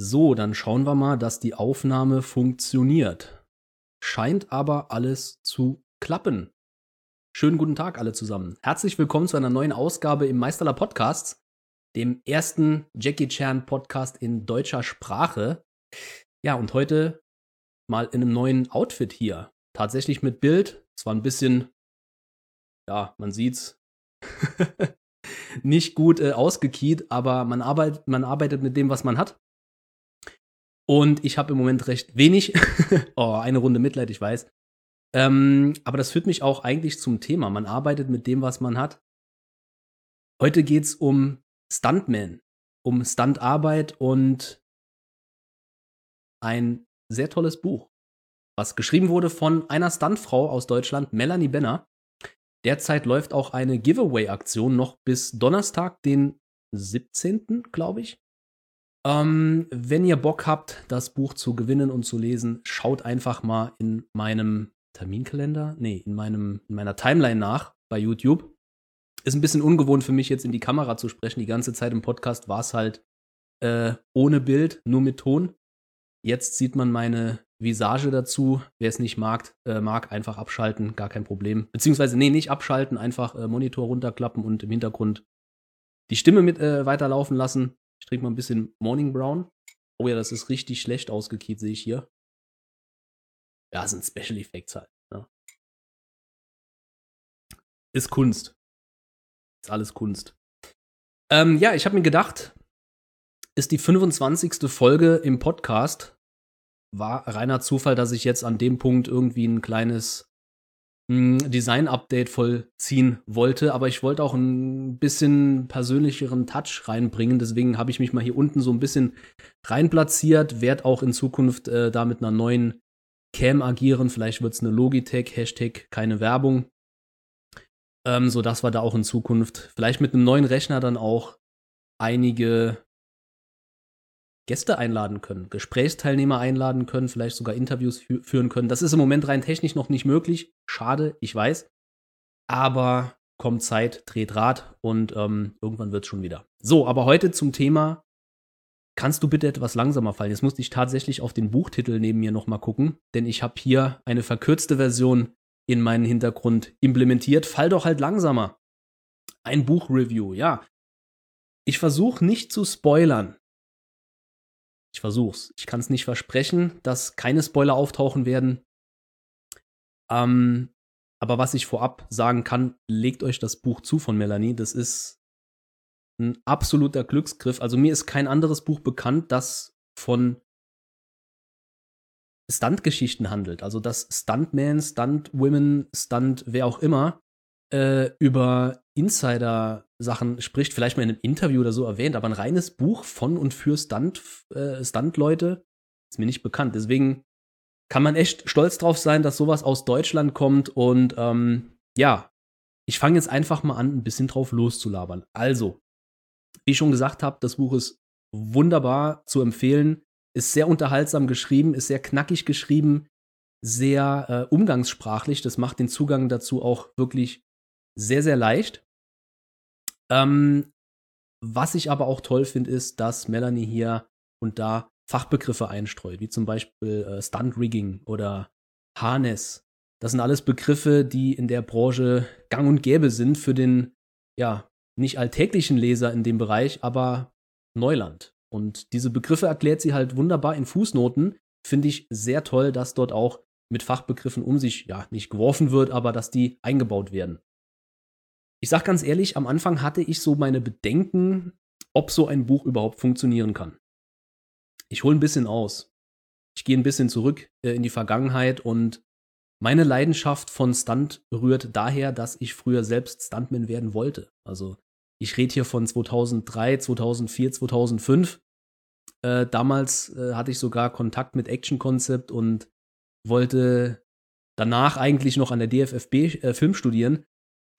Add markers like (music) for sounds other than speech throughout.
So, dann schauen wir mal, dass die Aufnahme funktioniert. Scheint aber alles zu klappen. Schönen guten Tag alle zusammen. Herzlich willkommen zu einer neuen Ausgabe im Meisterler Podcasts, dem ersten Jackie Chan Podcast in deutscher Sprache. Ja, und heute mal in einem neuen Outfit hier. Tatsächlich mit Bild. Zwar ein bisschen, ja, man sieht's, (laughs) nicht gut äh, ausgekiet, aber man, arbeit, man arbeitet mit dem, was man hat. Und ich habe im Moment recht wenig. (laughs) oh, eine Runde Mitleid, ich weiß. Ähm, aber das führt mich auch eigentlich zum Thema. Man arbeitet mit dem, was man hat. Heute geht's um Stuntman, um Stuntarbeit und ein sehr tolles Buch, was geschrieben wurde von einer Stuntfrau aus Deutschland, Melanie Benner. Derzeit läuft auch eine Giveaway-Aktion noch bis Donnerstag, den 17., glaube ich. Ähm, wenn ihr Bock habt, das Buch zu gewinnen und zu lesen, schaut einfach mal in meinem Terminkalender, nee, in, meinem, in meiner Timeline nach bei YouTube. Ist ein bisschen ungewohnt für mich, jetzt in die Kamera zu sprechen. Die ganze Zeit im Podcast war es halt äh, ohne Bild, nur mit Ton. Jetzt sieht man meine Visage dazu. Wer es nicht mag, äh, mag, einfach abschalten, gar kein Problem. Beziehungsweise, nee, nicht abschalten, einfach äh, Monitor runterklappen und im Hintergrund die Stimme mit äh, weiterlaufen lassen. Ich trinke mal ein bisschen Morning Brown. Oh ja, das ist richtig schlecht ausgekiet, sehe ich hier. Ja, sind Special Effects halt. Ne? Ist Kunst. Ist alles Kunst. Ähm, ja, ich habe mir gedacht, ist die 25. Folge im Podcast. War reiner Zufall, dass ich jetzt an dem Punkt irgendwie ein kleines Design-Update vollziehen wollte, aber ich wollte auch ein bisschen persönlicheren Touch reinbringen. Deswegen habe ich mich mal hier unten so ein bisschen reinplatziert, werde auch in Zukunft äh, da mit einer neuen Cam agieren. Vielleicht wird es eine Logitech, Hashtag keine Werbung. Ähm, sodass wir da auch in Zukunft vielleicht mit einem neuen Rechner dann auch einige Gäste einladen können, Gesprächsteilnehmer einladen können, vielleicht sogar Interviews fü führen können. Das ist im Moment rein technisch noch nicht möglich. Schade, ich weiß. Aber kommt Zeit, dreht Rad und ähm, irgendwann wird es schon wieder. So, aber heute zum Thema. Kannst du bitte etwas langsamer fallen? Jetzt musste ich tatsächlich auf den Buchtitel neben mir nochmal gucken, denn ich habe hier eine verkürzte Version in meinen Hintergrund implementiert. Fall doch halt langsamer. Ein Buchreview, ja. Ich versuche nicht zu spoilern. Ich versuch's. Ich kann es nicht versprechen, dass keine Spoiler auftauchen werden. Ähm, aber was ich vorab sagen kann, legt euch das Buch zu von Melanie. Das ist ein absoluter Glücksgriff. Also mir ist kein anderes Buch bekannt, das von Stuntgeschichten handelt. Also dass Stuntman, Stuntwomen, Stunt, wer auch immer, äh, über Insider-Sachen spricht, vielleicht mal in einem Interview oder so erwähnt, aber ein reines Buch von und für Stunt, äh, Stunt-Leute ist mir nicht bekannt. Deswegen kann man echt stolz drauf sein, dass sowas aus Deutschland kommt und ähm, ja, ich fange jetzt einfach mal an, ein bisschen drauf loszulabern. Also, wie ich schon gesagt habe, das Buch ist wunderbar zu empfehlen, ist sehr unterhaltsam geschrieben, ist sehr knackig geschrieben, sehr äh, umgangssprachlich. Das macht den Zugang dazu auch wirklich sehr, sehr leicht. Ähm, was ich aber auch toll finde, ist, dass Melanie hier und da Fachbegriffe einstreut, wie zum Beispiel äh, Stunt-Rigging oder Harness. Das sind alles Begriffe, die in der Branche gang und gäbe sind für den, ja, nicht alltäglichen Leser in dem Bereich, aber Neuland. Und diese Begriffe erklärt sie halt wunderbar in Fußnoten. Finde ich sehr toll, dass dort auch mit Fachbegriffen um sich, ja, nicht geworfen wird, aber dass die eingebaut werden. Ich sag ganz ehrlich, am Anfang hatte ich so meine Bedenken, ob so ein Buch überhaupt funktionieren kann. Ich hole ein bisschen aus. Ich gehe ein bisschen zurück äh, in die Vergangenheit und meine Leidenschaft von Stunt rührt daher, dass ich früher selbst Stuntman werden wollte. Also ich rede hier von 2003, 2004, 2005. Äh, damals äh, hatte ich sogar Kontakt mit Action Concept und wollte danach eigentlich noch an der DFFB äh, Film studieren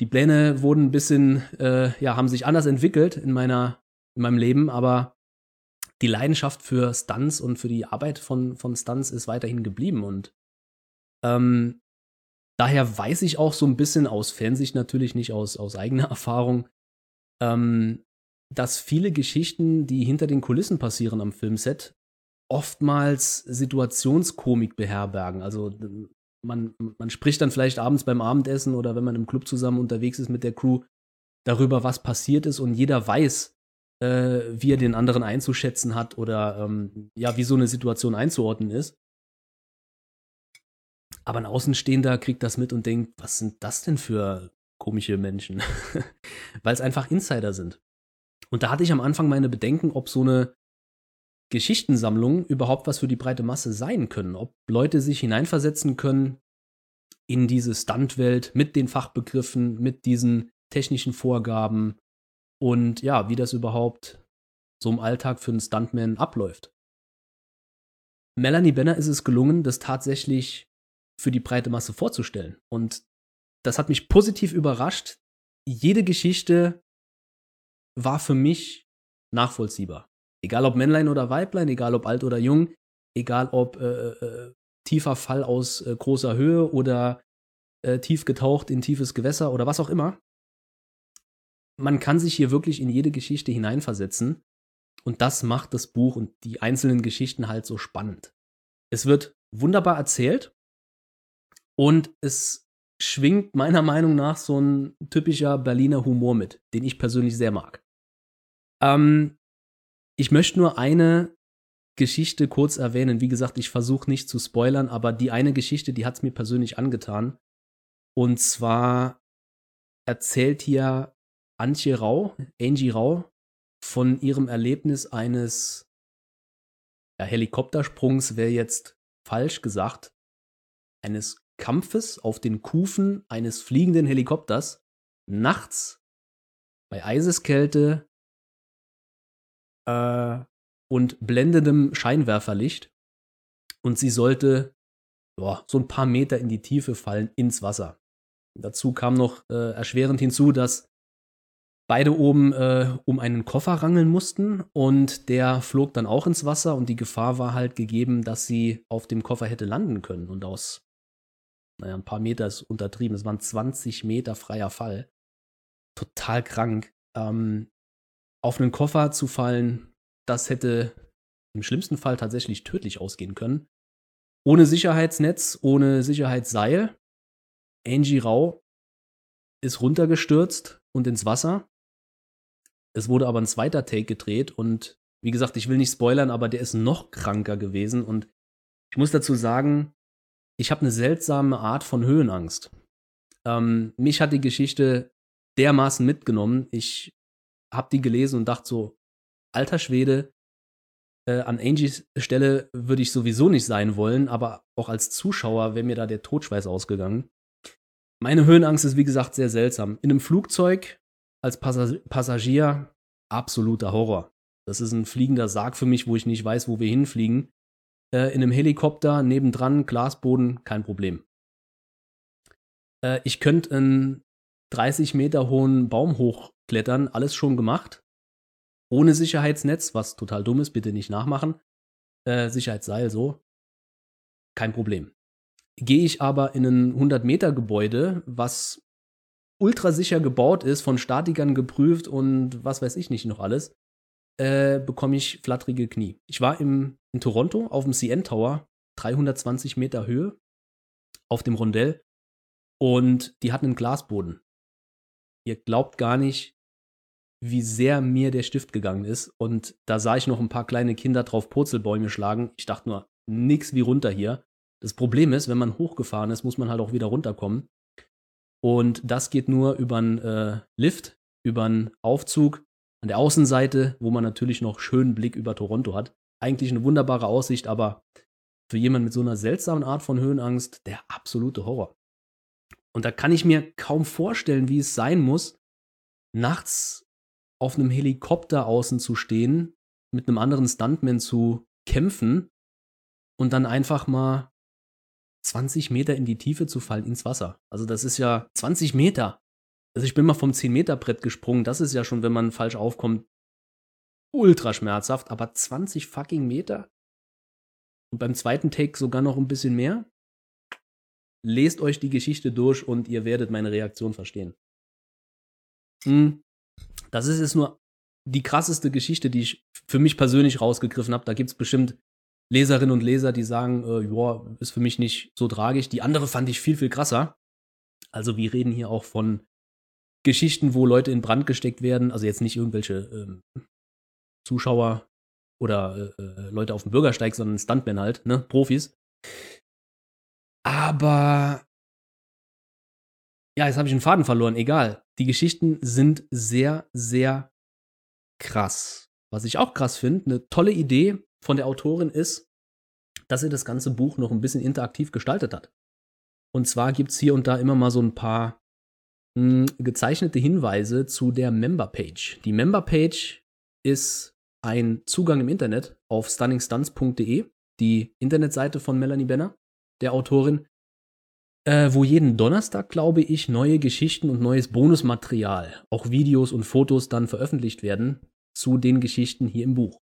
die Pläne wurden ein bisschen, äh, ja, haben sich anders entwickelt in meiner, in meinem Leben, aber die Leidenschaft für Stunts und für die Arbeit von, von Stunts ist weiterhin geblieben und ähm, daher weiß ich auch so ein bisschen aus Fansicht natürlich nicht aus, aus eigener (laughs) Erfahrung, ähm, dass viele Geschichten, die hinter den Kulissen passieren am Filmset, oftmals Situationskomik beherbergen. Also man, man spricht dann vielleicht abends beim Abendessen oder wenn man im Club zusammen unterwegs ist mit der Crew darüber, was passiert ist und jeder weiß, äh, wie er den anderen einzuschätzen hat oder ähm, ja, wie so eine Situation einzuordnen ist. Aber ein Außenstehender kriegt das mit und denkt, was sind das denn für komische Menschen? (laughs) Weil es einfach Insider sind. Und da hatte ich am Anfang meine Bedenken, ob so eine Geschichtensammlung überhaupt was für die breite Masse sein können. Ob Leute sich hineinversetzen können in diese Stuntwelt mit den Fachbegriffen, mit diesen technischen Vorgaben und ja, wie das überhaupt so im Alltag für einen Stuntman abläuft. Melanie Benner ist es gelungen, das tatsächlich für die breite Masse vorzustellen. Und das hat mich positiv überrascht. Jede Geschichte war für mich nachvollziehbar. Egal ob Männlein oder Weiblein, egal ob alt oder jung, egal ob äh, äh, äh, tiefer Fall aus äh, großer Höhe oder äh, tief getaucht in tiefes Gewässer oder was auch immer. Man kann sich hier wirklich in jede Geschichte hineinversetzen und das macht das Buch und die einzelnen Geschichten halt so spannend. Es wird wunderbar erzählt und es schwingt meiner Meinung nach so ein typischer Berliner Humor mit, den ich persönlich sehr mag. Ähm, ich möchte nur eine Geschichte kurz erwähnen. Wie gesagt, ich versuche nicht zu spoilern, aber die eine Geschichte, die hat es mir persönlich angetan. Und zwar erzählt hier Antje Rau, Angie Rau, von ihrem Erlebnis eines ja, Helikoptersprungs, wäre jetzt falsch gesagt, eines Kampfes auf den Kufen eines fliegenden Helikopters nachts bei Eiseskälte äh, und blendendem Scheinwerferlicht. Und sie sollte boah, so ein paar Meter in die Tiefe fallen ins Wasser. Dazu kam noch äh, erschwerend hinzu, dass beide oben äh, um einen Koffer rangeln mussten und der flog dann auch ins Wasser und die Gefahr war halt gegeben, dass sie auf dem Koffer hätte landen können. Und aus, naja, ein paar Meter ist untertrieben, es waren 20 Meter freier Fall. Total krank. Ähm, auf einen Koffer zu fallen, das hätte im schlimmsten Fall tatsächlich tödlich ausgehen können. Ohne Sicherheitsnetz, ohne Sicherheitsseil. Angie Rau ist runtergestürzt und ins Wasser. Es wurde aber ein zweiter Take gedreht und wie gesagt, ich will nicht spoilern, aber der ist noch kranker gewesen und ich muss dazu sagen, ich habe eine seltsame Art von Höhenangst. Ähm, mich hat die Geschichte dermaßen mitgenommen. Ich hab die gelesen und dachte so, alter Schwede, äh, an Angies Stelle würde ich sowieso nicht sein wollen, aber auch als Zuschauer wäre mir da der Totschweiß ausgegangen. Meine Höhenangst ist, wie gesagt, sehr seltsam. In einem Flugzeug als Passag Passagier absoluter Horror. Das ist ein fliegender Sarg für mich, wo ich nicht weiß, wo wir hinfliegen. Äh, in einem Helikopter nebendran, Glasboden, kein Problem. Äh, ich könnte einen 30 Meter hohen Baum hochklettern, alles schon gemacht. Ohne Sicherheitsnetz, was total dumm ist, bitte nicht nachmachen. Äh, Sicherheitsseil so. Kein Problem. Gehe ich aber in ein 100 Meter Gebäude, was ultra sicher gebaut ist, von Statikern geprüft und was weiß ich nicht noch alles, äh, bekomme ich flatterige Knie. Ich war im, in Toronto auf dem CN Tower, 320 Meter Höhe, auf dem Rondell und die hatten einen Glasboden. Ihr glaubt gar nicht, wie sehr mir der Stift gegangen ist. Und da sah ich noch ein paar kleine Kinder drauf Purzelbäume schlagen. Ich dachte nur, nix wie runter hier. Das Problem ist, wenn man hochgefahren ist, muss man halt auch wieder runterkommen. Und das geht nur über einen äh, Lift, über einen Aufzug an der Außenseite, wo man natürlich noch schönen Blick über Toronto hat. Eigentlich eine wunderbare Aussicht, aber für jemanden mit so einer seltsamen Art von Höhenangst der absolute Horror. Und da kann ich mir kaum vorstellen, wie es sein muss, nachts auf einem Helikopter außen zu stehen, mit einem anderen Stuntman zu kämpfen und dann einfach mal 20 Meter in die Tiefe zu fallen ins Wasser. Also das ist ja 20 Meter. Also ich bin mal vom 10 Meter Brett gesprungen. Das ist ja schon, wenn man falsch aufkommt, ultra schmerzhaft. Aber 20 fucking Meter? Und beim zweiten Take sogar noch ein bisschen mehr? lest euch die Geschichte durch und ihr werdet meine Reaktion verstehen. Hm. Das ist jetzt nur die krasseste Geschichte, die ich für mich persönlich rausgegriffen habe. Da gibt es bestimmt Leserinnen und Leser, die sagen, äh, ja, ist für mich nicht so tragisch. Die andere fand ich viel, viel krasser. Also wir reden hier auch von Geschichten, wo Leute in Brand gesteckt werden. Also jetzt nicht irgendwelche ähm, Zuschauer oder äh, äh Leute auf dem Bürgersteig, sondern Stuntmen halt, ne? Profis. Aber ja, jetzt habe ich einen Faden verloren. Egal. Die Geschichten sind sehr, sehr krass. Was ich auch krass finde, eine tolle Idee von der Autorin ist, dass sie das ganze Buch noch ein bisschen interaktiv gestaltet hat. Und zwar gibt es hier und da immer mal so ein paar hm, gezeichnete Hinweise zu der Member-Page. Die Member-Page ist ein Zugang im Internet auf stunningstunts.de, die Internetseite von Melanie Benner, der Autorin, äh, wo jeden Donnerstag, glaube ich, neue Geschichten und neues Bonusmaterial, auch Videos und Fotos dann veröffentlicht werden zu den Geschichten hier im Buch.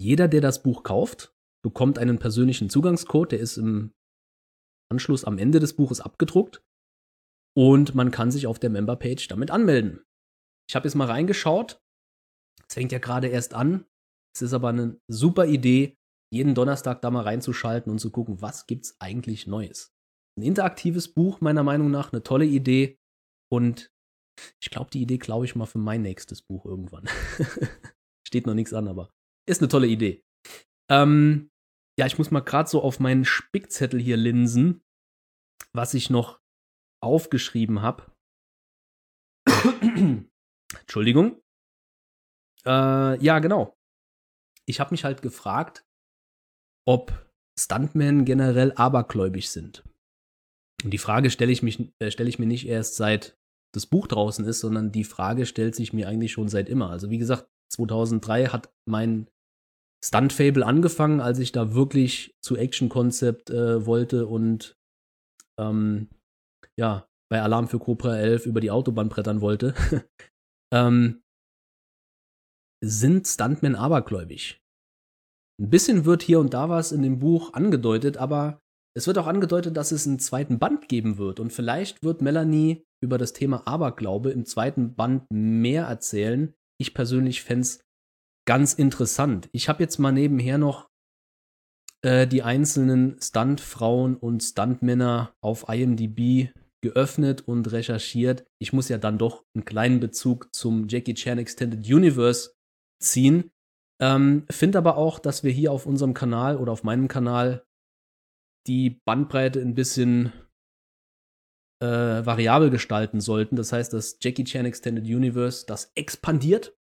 Jeder, der das Buch kauft, bekommt einen persönlichen Zugangscode, der ist im Anschluss am Ende des Buches abgedruckt und man kann sich auf der Memberpage damit anmelden. Ich habe jetzt mal reingeschaut. Es fängt ja gerade erst an. Es ist aber eine super Idee, jeden Donnerstag da mal reinzuschalten und zu gucken, was gibt's eigentlich Neues. Ein interaktives Buch, meiner Meinung nach, eine tolle Idee. Und ich glaube, die Idee klaue ich mal für mein nächstes Buch irgendwann. (laughs) Steht noch nichts an, aber ist eine tolle Idee. Ähm, ja, ich muss mal gerade so auf meinen Spickzettel hier linsen, was ich noch aufgeschrieben habe. (coughs) Entschuldigung. Äh, ja, genau. Ich habe mich halt gefragt, ob Stuntmen generell abergläubig sind. Und die Frage stelle ich, äh, stell ich mir nicht erst seit das Buch draußen ist, sondern die Frage stellt sich mir eigentlich schon seit immer. Also wie gesagt, 2003 hat mein Stunt-Fable angefangen, als ich da wirklich zu Action-Konzept äh, wollte und ähm, ja, bei Alarm für Cobra 11 über die Autobahn brettern wollte. (laughs) ähm, sind Stuntmen abergläubig? Ein bisschen wird hier und da was in dem Buch angedeutet, aber es wird auch angedeutet, dass es einen zweiten Band geben wird. Und vielleicht wird Melanie über das Thema Aberglaube im zweiten Band mehr erzählen. Ich persönlich fände es ganz interessant. Ich habe jetzt mal nebenher noch äh, die einzelnen Stuntfrauen und Stuntmänner auf IMDb geöffnet und recherchiert. Ich muss ja dann doch einen kleinen Bezug zum Jackie Chan Extended Universe ziehen. Ähm, Finde aber auch, dass wir hier auf unserem Kanal oder auf meinem Kanal die Bandbreite ein bisschen äh, variabel gestalten sollten. Das heißt, das Jackie Chan Extended Universe, das expandiert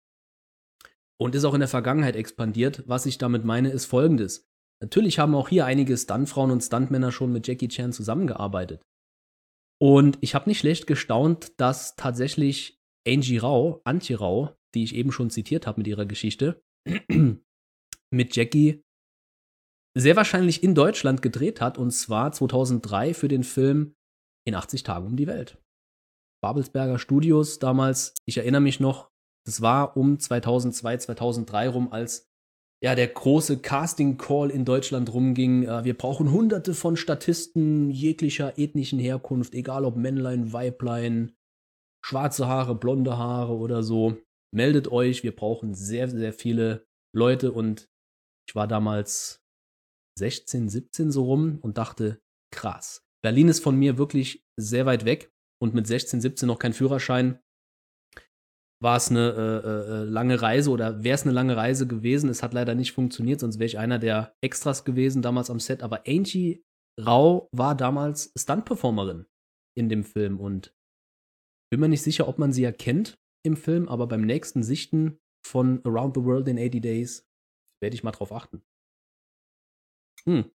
und ist auch in der Vergangenheit expandiert. Was ich damit meine, ist folgendes. Natürlich haben auch hier einige Stuntfrauen und Stuntmänner schon mit Jackie Chan zusammengearbeitet. Und ich habe nicht schlecht gestaunt, dass tatsächlich Angie Rao, Antje Rao, die ich eben schon zitiert habe mit ihrer Geschichte, (clears throat) mit Jackie sehr wahrscheinlich in Deutschland gedreht hat, und zwar 2003 für den Film In 80 Tagen um die Welt. Babelsberger Studios damals, ich erinnere mich noch, das war um 2002, 2003 rum, als ja der große Casting Call in Deutschland rumging. Äh, wir brauchen hunderte von Statisten jeglicher ethnischen Herkunft, egal ob Männlein, Weiblein, schwarze Haare, blonde Haare oder so. Meldet euch, wir brauchen sehr, sehr viele Leute und ich war damals 16, 17 so rum und dachte, krass. Berlin ist von mir wirklich sehr weit weg und mit 16, 17 noch kein Führerschein war es eine äh, äh, äh, lange Reise oder wäre es eine lange Reise gewesen. Es hat leider nicht funktioniert, sonst wäre ich einer der Extras gewesen damals am Set. Aber Angie Rau war damals Stunt-Performerin in dem Film und bin mir nicht sicher, ob man sie erkennt im Film, aber beim nächsten Sichten von Around the World in 80 Days werde ich mal drauf achten. Hm.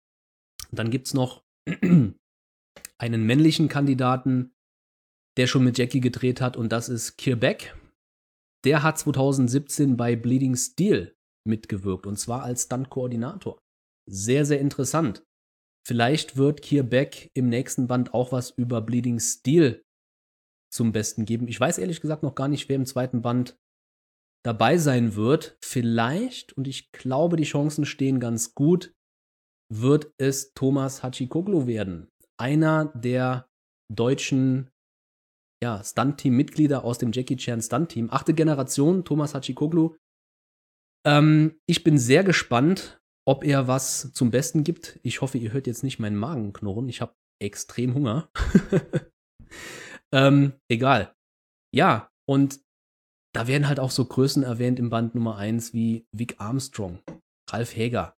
Dann gibt es noch (clears throat) einen männlichen Kandidaten, der schon mit Jackie gedreht hat, und das ist Keir Beck. Der hat 2017 bei Bleeding Steel mitgewirkt, und zwar als Stunt-Koordinator. Sehr, sehr interessant. Vielleicht wird Keir Beck im nächsten Band auch was über Bleeding Steel zum Besten geben. Ich weiß ehrlich gesagt noch gar nicht, wer im zweiten Band dabei sein wird. Vielleicht, und ich glaube, die Chancen stehen ganz gut, wird es Thomas Hachikoglu werden. Einer der deutschen ja, Stunt-Team-Mitglieder aus dem Jackie Chan Stunt-Team. Achte Generation, Thomas Hachikoglu. Ähm, ich bin sehr gespannt ob er was zum Besten gibt. Ich hoffe, ihr hört jetzt nicht meinen Magen knurren. Ich habe extrem Hunger. (laughs) ähm, egal. Ja, und da werden halt auch so Größen erwähnt im Band Nummer 1 wie Vic Armstrong, Ralf Häger,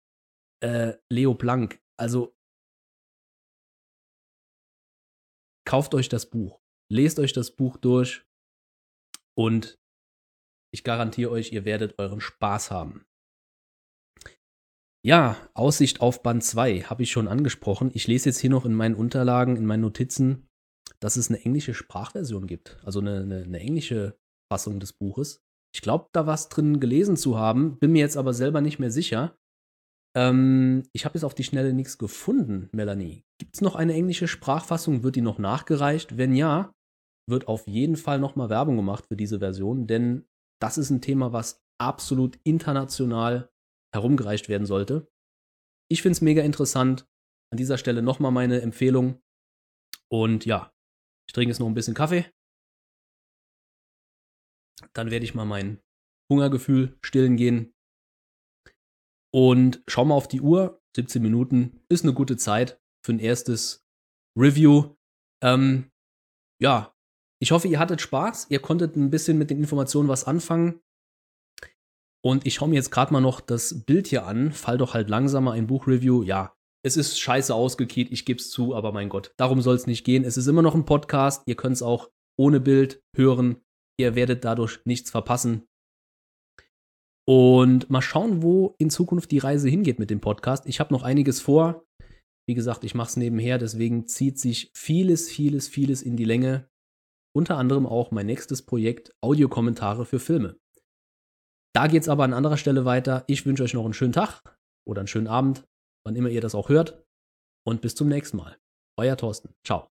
äh, Leo Blank. Also kauft euch das Buch, lest euch das Buch durch und ich garantiere euch, ihr werdet euren Spaß haben. Ja, Aussicht auf Band 2 habe ich schon angesprochen. Ich lese jetzt hier noch in meinen Unterlagen, in meinen Notizen, dass es eine englische Sprachversion gibt. Also eine, eine, eine englische Fassung des Buches. Ich glaube, da was drin gelesen zu haben, bin mir jetzt aber selber nicht mehr sicher. Ähm, ich habe jetzt auf die Schnelle nichts gefunden, Melanie. Gibt es noch eine englische Sprachfassung? Wird die noch nachgereicht? Wenn ja, wird auf jeden Fall nochmal Werbung gemacht für diese Version, denn das ist ein Thema, was absolut international herumgereicht werden sollte. Ich finde es mega interessant. An dieser Stelle nochmal meine Empfehlung. Und ja, ich trinke jetzt noch ein bisschen Kaffee. Dann werde ich mal mein Hungergefühl stillen gehen. Und schau mal auf die Uhr. 17 Minuten ist eine gute Zeit für ein erstes Review. Ähm, ja, ich hoffe, ihr hattet Spaß. Ihr konntet ein bisschen mit den Informationen was anfangen. Und ich schaue mir jetzt gerade mal noch das Bild hier an. Fall doch halt langsamer ein Buchreview. Ja, es ist scheiße ausgekiet, ich gebe es zu, aber mein Gott, darum soll es nicht gehen. Es ist immer noch ein Podcast. Ihr könnt es auch ohne Bild hören. Ihr werdet dadurch nichts verpassen. Und mal schauen, wo in Zukunft die Reise hingeht mit dem Podcast. Ich habe noch einiges vor. Wie gesagt, ich mache es nebenher, deswegen zieht sich vieles, vieles, vieles in die Länge. Unter anderem auch mein nächstes Projekt Audiokommentare für Filme. Da geht es aber an anderer Stelle weiter. Ich wünsche euch noch einen schönen Tag oder einen schönen Abend, wann immer ihr das auch hört. Und bis zum nächsten Mal. Euer Thorsten. Ciao.